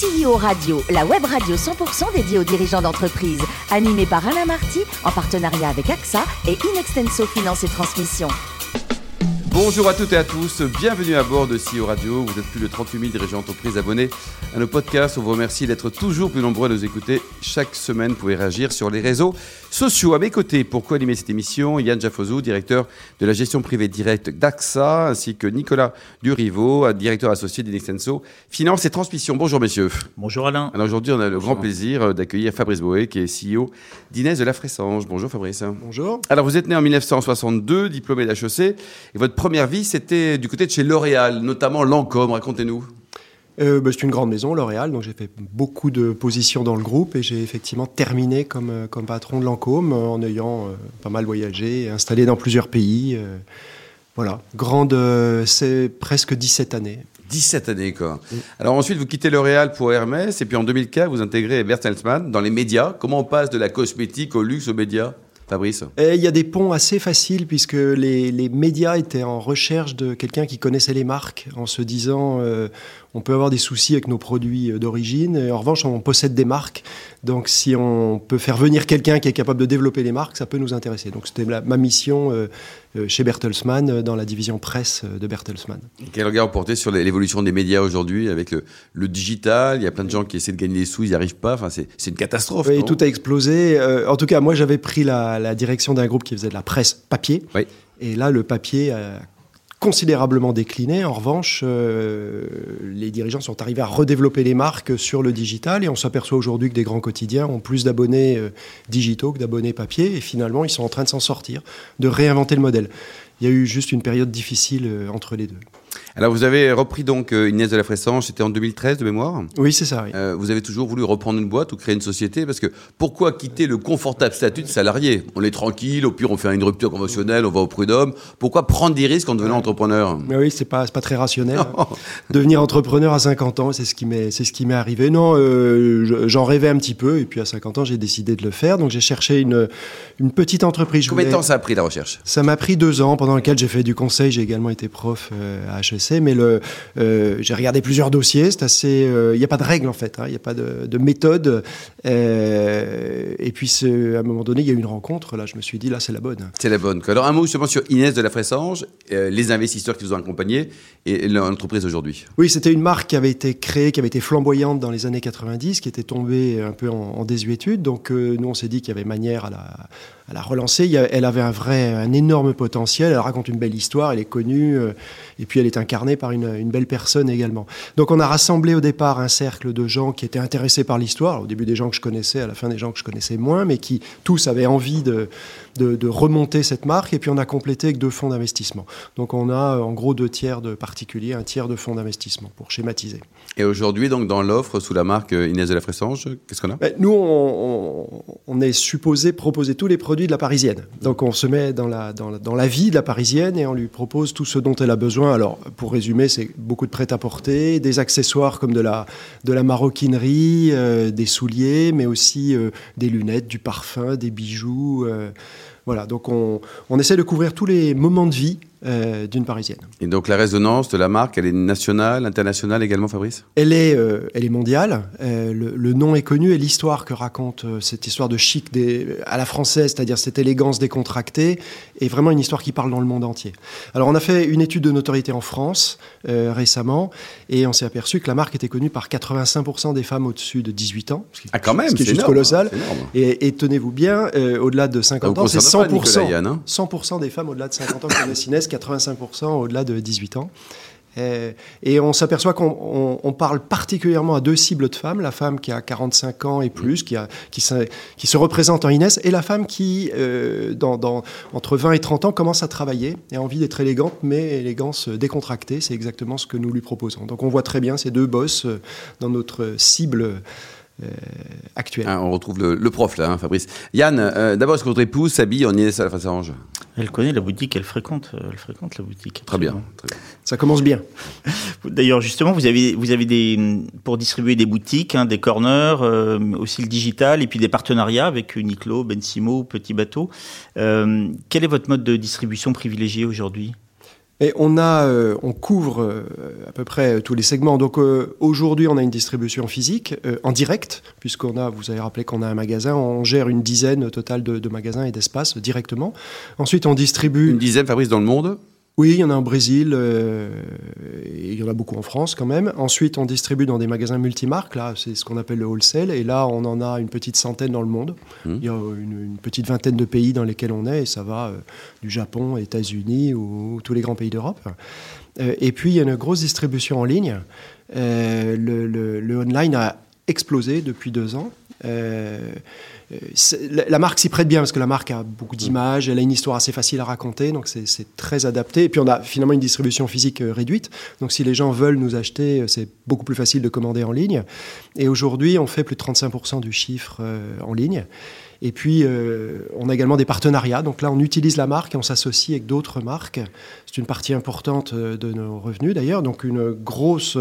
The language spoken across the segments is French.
CEO Radio, la web radio 100% dédiée aux dirigeants d'entreprise, animée par Alain Marty, en partenariat avec AXA et Inextenso Finance et Transmission. Bonjour à toutes et à tous, bienvenue à bord de CEO Radio. Vous êtes plus de 38 000 dirigeants d'entreprise abonnés à nos podcasts. On vous remercie d'être toujours plus nombreux à nous écouter. Chaque semaine, vous pouvez réagir sur les réseaux sociaux. À mes côtés, pour co-animer cette émission, Yann Jaffozou, directeur de la gestion privée directe d'AXA, ainsi que Nicolas Durivo, directeur associé d'Inextenso Finance et Transmission. Bonjour messieurs. Bonjour Alain. Alors aujourd'hui, on a le grand plaisir d'accueillir Fabrice Boé, qui est CEO d'Inès de la Fressange. Bonjour Fabrice. Bonjour. Alors vous êtes né en 1962, diplômé d'HEC, et votre première vie, c'était du côté de chez L'Oréal, notamment Lancôme. Racontez-nous. Euh, bah, c'est une grande maison, L'Oréal, donc j'ai fait beaucoup de positions dans le groupe et j'ai effectivement terminé comme, euh, comme patron de Lancôme en ayant euh, pas mal voyagé, installé dans plusieurs pays. voilà, grande, c'est presque 17 années. 17 années, quoi. Alors ensuite, vous quittez L'Oréal pour Hermès et puis en 2004, vous intégrez Bertelsmann dans les médias. Comment on passe de la cosmétique au luxe aux médias Fabrice? Il y a des ponts assez faciles puisque les, les médias étaient en recherche de quelqu'un qui connaissait les marques en se disant euh, on peut avoir des soucis avec nos produits d'origine. En revanche, on possède des marques. Donc si on peut faire venir quelqu'un qui est capable de développer les marques, ça peut nous intéresser. Donc c'était ma mission euh, euh, chez Bertelsmann, dans la division presse de Bertelsmann. Quel regard vous portez sur l'évolution des médias aujourd'hui avec le, le, digital? Il y a plein de gens qui essaient de gagner des sous, ils n'y arrivent pas. Enfin, c'est une catastrophe. Oui, tout a explosé. en tout cas, moi, j'avais pris la, la direction d'un groupe qui faisait de la presse papier. Oui. Et là, le papier a considérablement décliné. En revanche, euh, les dirigeants sont arrivés à redévelopper les marques sur le digital et on s'aperçoit aujourd'hui que des grands quotidiens ont plus d'abonnés euh, digitaux que d'abonnés papier et finalement ils sont en train de s'en sortir, de réinventer le modèle. Il y a eu juste une période difficile euh, entre les deux. Alors vous avez repris donc euh, Inès de la Fressange, c'était en 2013 de mémoire Oui, c'est ça. Oui. Euh, vous avez toujours voulu reprendre une boîte ou créer une société parce que pourquoi quitter le confortable statut de salarié? On est tranquille, au pire on fait une rupture conventionnelle, on va au prud'homme. Pourquoi prendre des risques en devenant entrepreneur? Mais oui, c'est pas pas très rationnel. Hein. Devenir entrepreneur à 50 ans, c'est ce qui m'est c'est ce qui m'est arrivé. Non, euh, j'en rêvais un petit peu et puis à 50 ans j'ai décidé de le faire. Donc j'ai cherché une une petite entreprise. Combien de temps ça a pris la recherche? Ça m'a pris deux ans pendant lequel j'ai fait du conseil. J'ai également été prof à HEC, mais le euh, j'ai regardé plusieurs dossiers. C'est assez, il euh, n'y a pas de règle en fait, il hein, n'y a pas de, de méthode. Euh, et puis à un moment donné, il y a eu une rencontre. Là, je me suis dit là, c'est la bonne. C'est la bonne. Alors un mot justement sur Inès de la Fressange, les investisseurs qui vous ont accompagné et l'entreprise aujourd'hui. Oui, c'était une marque qui avait été créée, qui avait été flamboyante dans les années 90, qui était tombée un peu en, en désuétude. Donc nous, on s'est dit qu'il y avait manière à la à la relancer. Elle avait un vrai, un énorme potentiel. Elle raconte une belle histoire, elle est connue, euh, et puis elle est incarnée par une, une, belle personne également. Donc on a rassemblé au départ un cercle de gens qui étaient intéressés par l'histoire. Au début des gens que je connaissais, à la fin des gens que je connaissais moins, mais qui tous avaient envie de, de, de remonter cette marque. Et puis on a complété avec deux fonds d'investissement. Donc on a en gros deux tiers de particuliers, un tiers de fonds d'investissement pour schématiser. Et aujourd'hui, donc dans l'offre sous la marque Inès de la Fressange, qu'est-ce qu'on a? Ben, Nous, on, on, on est supposé proposer tous les produits de la Parisienne. Donc on se met dans la, dans, la, dans la vie de la Parisienne et on lui propose tout ce dont elle a besoin. Alors pour résumer, c'est beaucoup de prêt-à-porter, des accessoires comme de la, maroquinerie, euh, des souliers, mais aussi euh, des lunettes, du parfum, des bijoux. Euh, voilà, donc on, on essaie de couvrir tous les moments de vie euh, d'une Parisienne. Et donc la résonance de la marque, elle est nationale, internationale également, Fabrice? Elle est, euh, elle est mondiale. Euh, le, le, nom est connu et l'histoire que raconte cette histoire de chic des, à la française, c'est-à-dire cette élégance décontractée, est vraiment une histoire qui parle dans le monde entier. Alors on a fait une étude de notoriété en France récemment et on s'est aperçu que la marque était connue par 85% des femmes au-dessus de 18 ans. Ce qui, ah quand même, ce qui est, est juste énorme, colossal. Hein, et, et tenez-vous bien, au-delà de 50 ans, c'est 100%, Yann, hein 100 des femmes au-delà de 50 ans qui 85% au-delà de 18 ans. Et, on s'aperçoit qu'on on, on parle particulièrement à deux cibles de femmes, la femme qui a 45 ans et plus, qui, qui, se, représente en Inès, et la femme qui, euh, dans, entre 20 et 30 ans, commence à travailler et a envie d'être élégante, mais élégance décontractée. C'est exactement ce que nous lui proposons. Donc on voit très bien ces deux bosses dans notre cible euh, actuelle. Ah, on retrouve le, prof là, hein, Fabrice. Yann, euh, d'abord, est-ce que votre épouse s'habille en Inès à la Fressange Elle connaît la boutique, elle fréquente, euh, elle fréquente la boutique. Très bien, très bien, Ça commence bien. D'ailleurs, justement, vous avez, vous avez des, pour distribuer des boutiques, hein, des corners, euh, aussi le digital, et puis des partenariats avec Uniqlo, Bensimo, Petit Bateau. Euh, quel est votre mode de distribution privilégié aujourd'hui? Et on, a, euh, on couvre euh, à peu près tous les segments. Donc euh, aujourd'hui, on a une distribution physique en direct, puisqu'on a, vous avez rappelé qu'on a un magasin, on gère une dizaine totale de, de magasins et d'espaces directement. Ensuite, on distribue. Une dizaine, Fabrice, dans le monde oui, il y en a au Brésil, euh, et il y en a beaucoup en France quand même. Ensuite, on distribue dans des magasins multimarques, là, c'est ce qu'on appelle le wholesale, et là, on en a une petite centaine dans le monde. Mmh. Il y a une, petite vingtaine de pays dans lesquels on est, et ça va euh, du Japon, États-Unis ou, tous les grands pays d'Europe. Euh, et puis, il y a une grosse distribution en ligne. Le, le, online a explosé depuis deux ans. Euh, la marque s'y prête bien parce que la marque a beaucoup d'images, elle a une histoire assez facile à raconter, donc c'est très adapté. Et puis on a finalement une distribution physique euh, réduite, donc si les gens veulent nous acheter, euh, c'est beaucoup plus facile de commander en ligne. Et aujourd'hui, on fait plus de 35% du chiffre en ligne. Et puis, on a également des partenariats. Donc là, on utilise la marque et on s'associe avec d'autres marques. C'est une partie importante de nos revenus d'ailleurs. Donc une grosse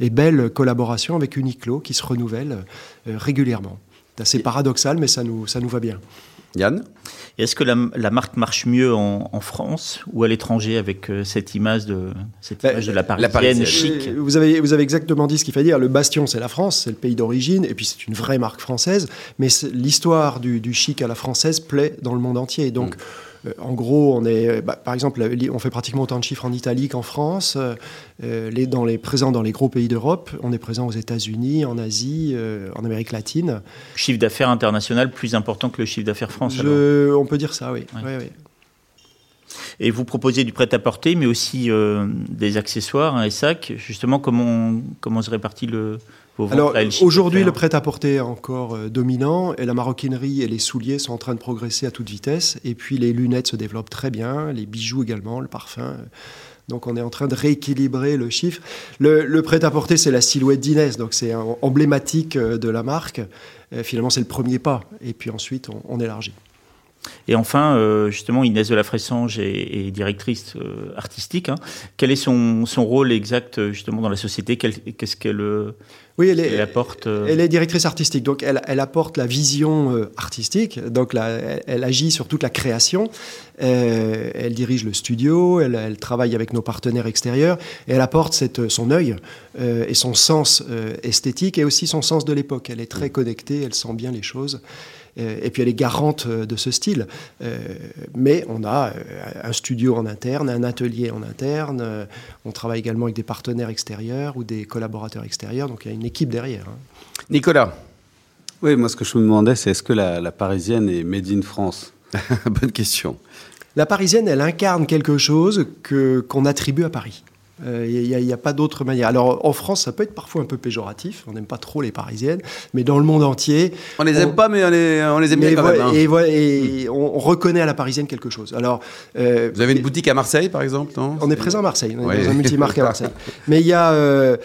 et belle collaboration avec Uniqlo qui se renouvelle régulièrement. C'est assez paradoxal, mais ça nous, ça nous va bien. Yann Est-ce que la, marque marche mieux en, France ou à l'étranger avec euh, cette image de, cette bah, image de la parisienne, chic euh, vous avez, vous avez exactement dit ce qu'il fallait dire. Le bastion, c'est la France, c'est le pays d'origine, et puis c'est une vraie marque française. Mais l'histoire du, du, chic à la française plaît dans le monde entier. Donc. Mm. Euh, en gros, on est, bah, par exemple, on fait pratiquement autant de chiffres en Italie qu'en France. Euh, les, dans les, présents dans les gros pays d'Europe. On est présent aux États-Unis, en Asie, euh, en Amérique latine. Chiffre d'affaires international plus important que le chiffre d'affaires français On peut dire ça, oui. Et vous proposez du prêt-à-porter, mais aussi des accessoires, un sac. Justement, comment, comment se répartit le, alors aujourd'hui, le prêt-à-porter est encore euh, dominant et la maroquinerie et les souliers sont en train de progresser à toute vitesse. Et puis les lunettes se développent très bien, les bijoux également, le parfum. Donc on est en train de rééquilibrer le chiffre. Le, prêt-à-porter, c'est la silhouette d'Inès, donc c'est emblématique euh, de la marque. finalement, c'est le premier pas. Et puis ensuite, on élargit. Et enfin, euh, justement, Inès de la Fressange est, directrice euh, artistique. Hein. Quel est son, son, rôle exact euh, justement dans la société? Qu'est-ce qu'elle oui, elle, est, apporte Elle est directrice artistique, donc elle, elle apporte la vision artistique. Donc elle, agit sur toute la création. elle dirige le studio. Elle, travaille avec nos partenaires extérieurs. Et elle apporte cette, son œil et son sens esthétique et aussi son sens de l'époque. Elle est très connectée. Elle sent bien les choses. Euh, et puis elle est garante euh, de ce style. Euh, mais on a un studio en interne, un atelier en interne, on travaille également avec des partenaires extérieurs ou des collaborateurs extérieurs, donc il y a une équipe derrière. Hein. Nicolas Oui, moi ce que je me demandais, c'est est-ce que la, parisienne est made in France Bonne question. La parisienne, elle incarne quelque chose que, qu'on attribue à Paris. Il euh, n'y a, pas d'autre manière. Alors en France, ça peut être parfois un peu péjoratif. On n'aime pas trop les Parisiennes, mais dans le monde entier, on les aime pas, mais on les, on les aime bien quand même. Hein. Et, on, reconnaît à la Parisienne quelque chose. Alors, euh, vous avez une boutique à Marseille, par exemple, non? On est présent à Marseille. On est dans un multimarque à Marseille. mais il y a euh,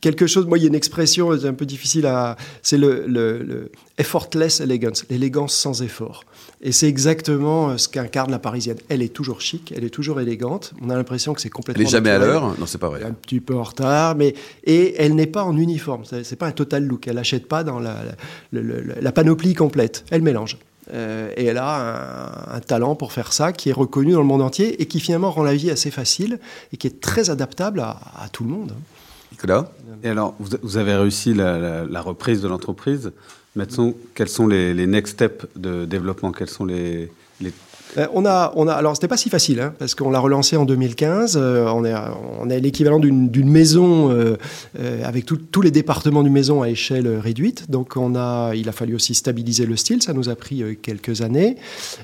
quelque chose. Moi, il y a une expression un peu difficile à. C'est le, le effortless elegance, l'élégance sans effort. Et c'est exactement euh, ce qu'incarne la Parisienne. Elle est toujours chic, elle est toujours élégante. On a l'impression que c'est complètement. Elle n'est jamais à l'heure Non, c'est pas vrai. Un petit peu en retard, mais et elle n'est pas en uniforme. C'est pas un total look. Elle n'achète pas dans la, la, panoplie complète. Elle mélange. Euh, et elle a un, talent pour faire ça qui est reconnu dans le monde entier et qui finalement rend la vie assez facile et qui est très adaptable à, tout le monde. Nicolas Et alors, vous, avez réussi la reprise de l'entreprise. Maintenant, quels sont les, next steps de développement? Quels sont les, euh, on a, on a, alors c'était pas si facile hein, parce qu'on l'a relancé en 2015. Euh, on est, on est l'équivalent d'une maison euh, avec tous les départements du maison à échelle réduite. Donc on a, il a fallu aussi stabiliser le style. Ça nous a pris quelques années.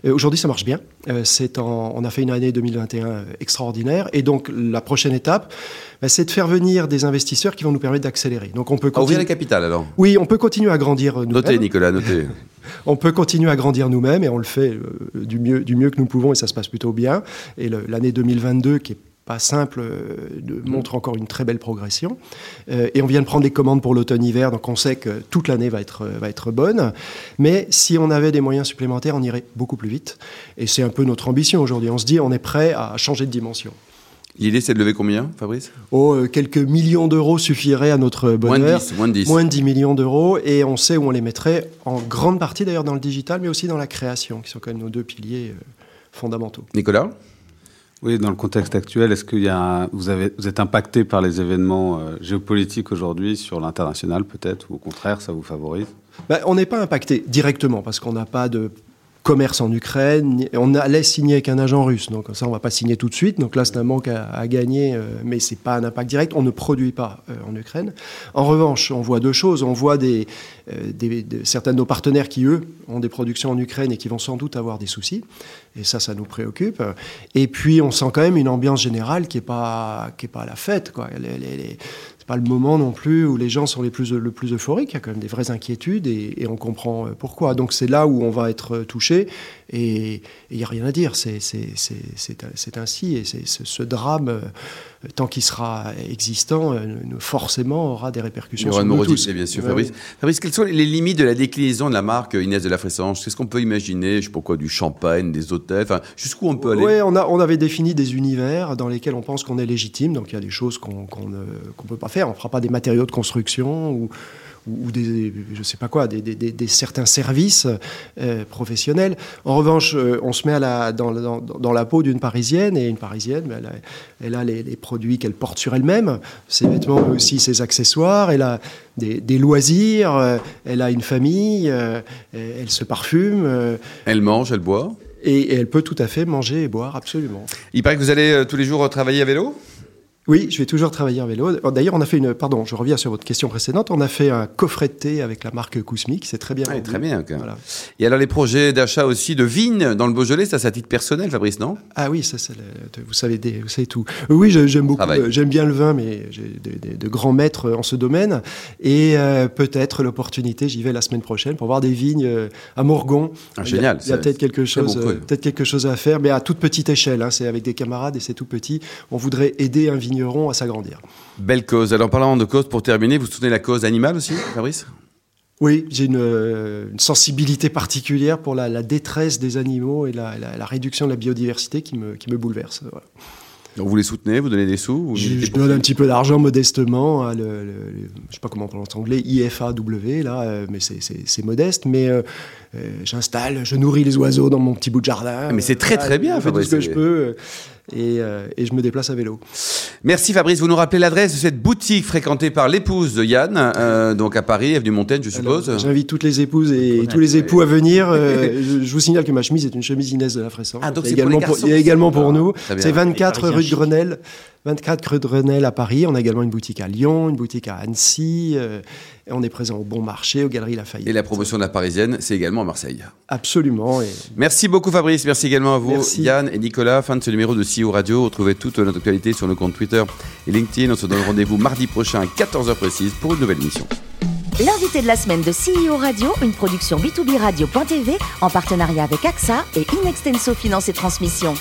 Aujourd'hui, ça marche bien. c'est on a fait une année 2021 extraordinaire. Et donc la prochaine étape, bah, c'est de faire venir des investisseurs qui vont nous permettre d'accélérer. Donc on peut continuer... ouvrir les capitales alors. Oui, on peut continuer à grandir. Notez, Nicolas, notez. On peut continuer à grandir nous-mêmes et on le fait euh, du, mieux, du mieux que nous pouvons et ça se passe plutôt bien. Et l'année 2022 qui est pas simple, euh, mm. montre encore une très belle progression. Euh, et on vient de prendre les commandes pour l'automne-hiver, donc on sait que toute l'année va être, va être bonne. Mais si on avait des moyens supplémentaires, on irait beaucoup plus vite. Et c'est un peu notre ambition aujourd'hui. On se dit, on est prêt à changer de dimension. L'idée, c'est de lever combien, Fabrice? Oh, euh, Quelques millions d'euros suffiraient à notre bonheur. Moins de 10. Moins de 10. millions d'euros. Et on sait où on les mettrait, en grande partie d'ailleurs dans le digital, mais aussi dans la création, qui sont quand même nos deux piliers euh, fondamentaux. Nicolas? Oui, dans le contexte actuel, est-ce que y a vous, avez, vous êtes impacté par les événements euh, géopolitiques aujourd'hui sur l'international peut-être, ou au contraire, ça vous favorise? Ben, On n'est pas impacté directement parce qu'on n'a pas de commerce en Ukraine. On allait signer avec un agent russe, donc ça on va pas signer tout de suite. Donc là c'est un manque à, gagner, euh, mais c'est pas un impact direct. On ne produit pas euh, en Ukraine. En revanche, on voit deux choses. On voit euh, des, certains de nos partenaires qui eux ont des productions en Ukraine et qui vont sans doute avoir des soucis. Et ça, ça nous préoccupe. Et puis on sent quand même une ambiance générale qui est pas est pas à la fête. Quoi. Pas le moment non plus où les gens sont les plus, le plus euphoriques. Il y a quand même des vraies inquiétudes et, on comprend euh, pourquoi. Donc c'est là où on va être euh, touché et il n'y a rien à dire. C'est ainsi et ce, ce drame, euh, tant qu'il sera existant, forcément aura des répercussions sur nous tous. bien sûr. Fabrice. Fabrice, quelles sont les limites de la déclinaison de la marque Inès de la Fressange? Qu'est-ce qu'on peut imaginer? Je sais pas quoi, du champagne, des hôtels enfin, Jusqu'où on peut aller? Oui, on, on avait défini des univers dans lesquels on pense qu'on est légitime. Donc il y a des choses qu'on ne peut pas faire. On ne fera pas des matériaux de construction ou, ou des, je sais pas quoi, des, des, certains services euh, professionnels. En revanche, euh, on se met à la, dans, dans, dans, la peau d'une Parisienne, et une Parisienne, elle a, elle a les, produits qu'elle porte sur elle-même, ses vêtements, mais aussi ses accessoires, elle a des, loisirs, euh, elle a une famille, elle se parfume. elle mange, elle boit? Et, et, elle peut tout à fait manger et boire, absolument. Il paraît que vous allez tous les jours travailler à vélo? Oui, je vais toujours travailler en vélo. D'ailleurs, on a fait une. Pardon, je reviens sur votre question précédente. On a fait un coffret de thé avec la marque Kousmik. C'est très bien. Ah, très bien. Voilà. Et alors, les projets d'achat aussi de vignes dans le Beaujolais, ça, c'est à titre personnel, Fabrice, non? Ah oui, ça, c'est vous savez, vous savez tout. Oui, j'aime beaucoup. J'aime bien le vin, mais j'ai de, grands maîtres en ce domaine. Et euh, peut-être l'opportunité, j'y vais la semaine prochaine pour voir des vignes euh, à Morgon. Ah, génial. Il y a, peut-être quelque chose, peut-être quelque chose à faire, mais à toute petite échelle. Hein. c'est avec des camarades et c'est tout petit. On voudrait aider un vigneron à s'agrandir. Belle cause. Alors, parlant de cause, pour terminer, vous soutenez la cause animale aussi, Fabrice? Oui, j'ai une, sensibilité particulière pour la, détresse des animaux et la, réduction de la biodiversité qui me, qui me bouleverse. Donc vous les soutenez, vous donnez des sous Je, donne un petit peu d'argent modestement, à le, je ne sais pas comment on prononce en anglais, IFAW, là, euh, mais c'est modeste. Mais euh, euh, j'installe, je nourris les oiseaux dans mon petit bout de jardin. Mais c'est très très bien, Je fais tout ce que je peux. Euh, et, je me déplace à vélo. Merci Fabrice, vous nous rappelez l'adresse de cette boutique fréquentée par l'épouse de Yann, euh, donc à Paris, avenue Montaigne, je suppose. J'invite toutes les épouses et tous les époux à venir. Euh, je, vous signale que ma chemise est une chemise Inès de la Fresson. Ah, donc c'est également pour, également pour nous. C'est 24 rue de Grenelle. 24 rue de Grenelle à Paris. On a également une boutique à Lyon, une boutique à Annecy. Et on est présent au Bon Marché, aux Galeries Lafayette. Et la promotion de la Parisienne, c'est également à Marseille. Absolument. Merci beaucoup Fabrice, merci également à vous Yann et Nicolas. Fin de ce numéro de CEO Radio. Retrouvez toute notre actualité sur nos comptes Twitter et LinkedIn. On se donne rendez-vous mardi prochain à 14h précise pour une nouvelle émission. L'invité de la semaine de CEO Radio, une production B2B Radio.tv en partenariat avec AXA et Inextenso Finance et Transmission.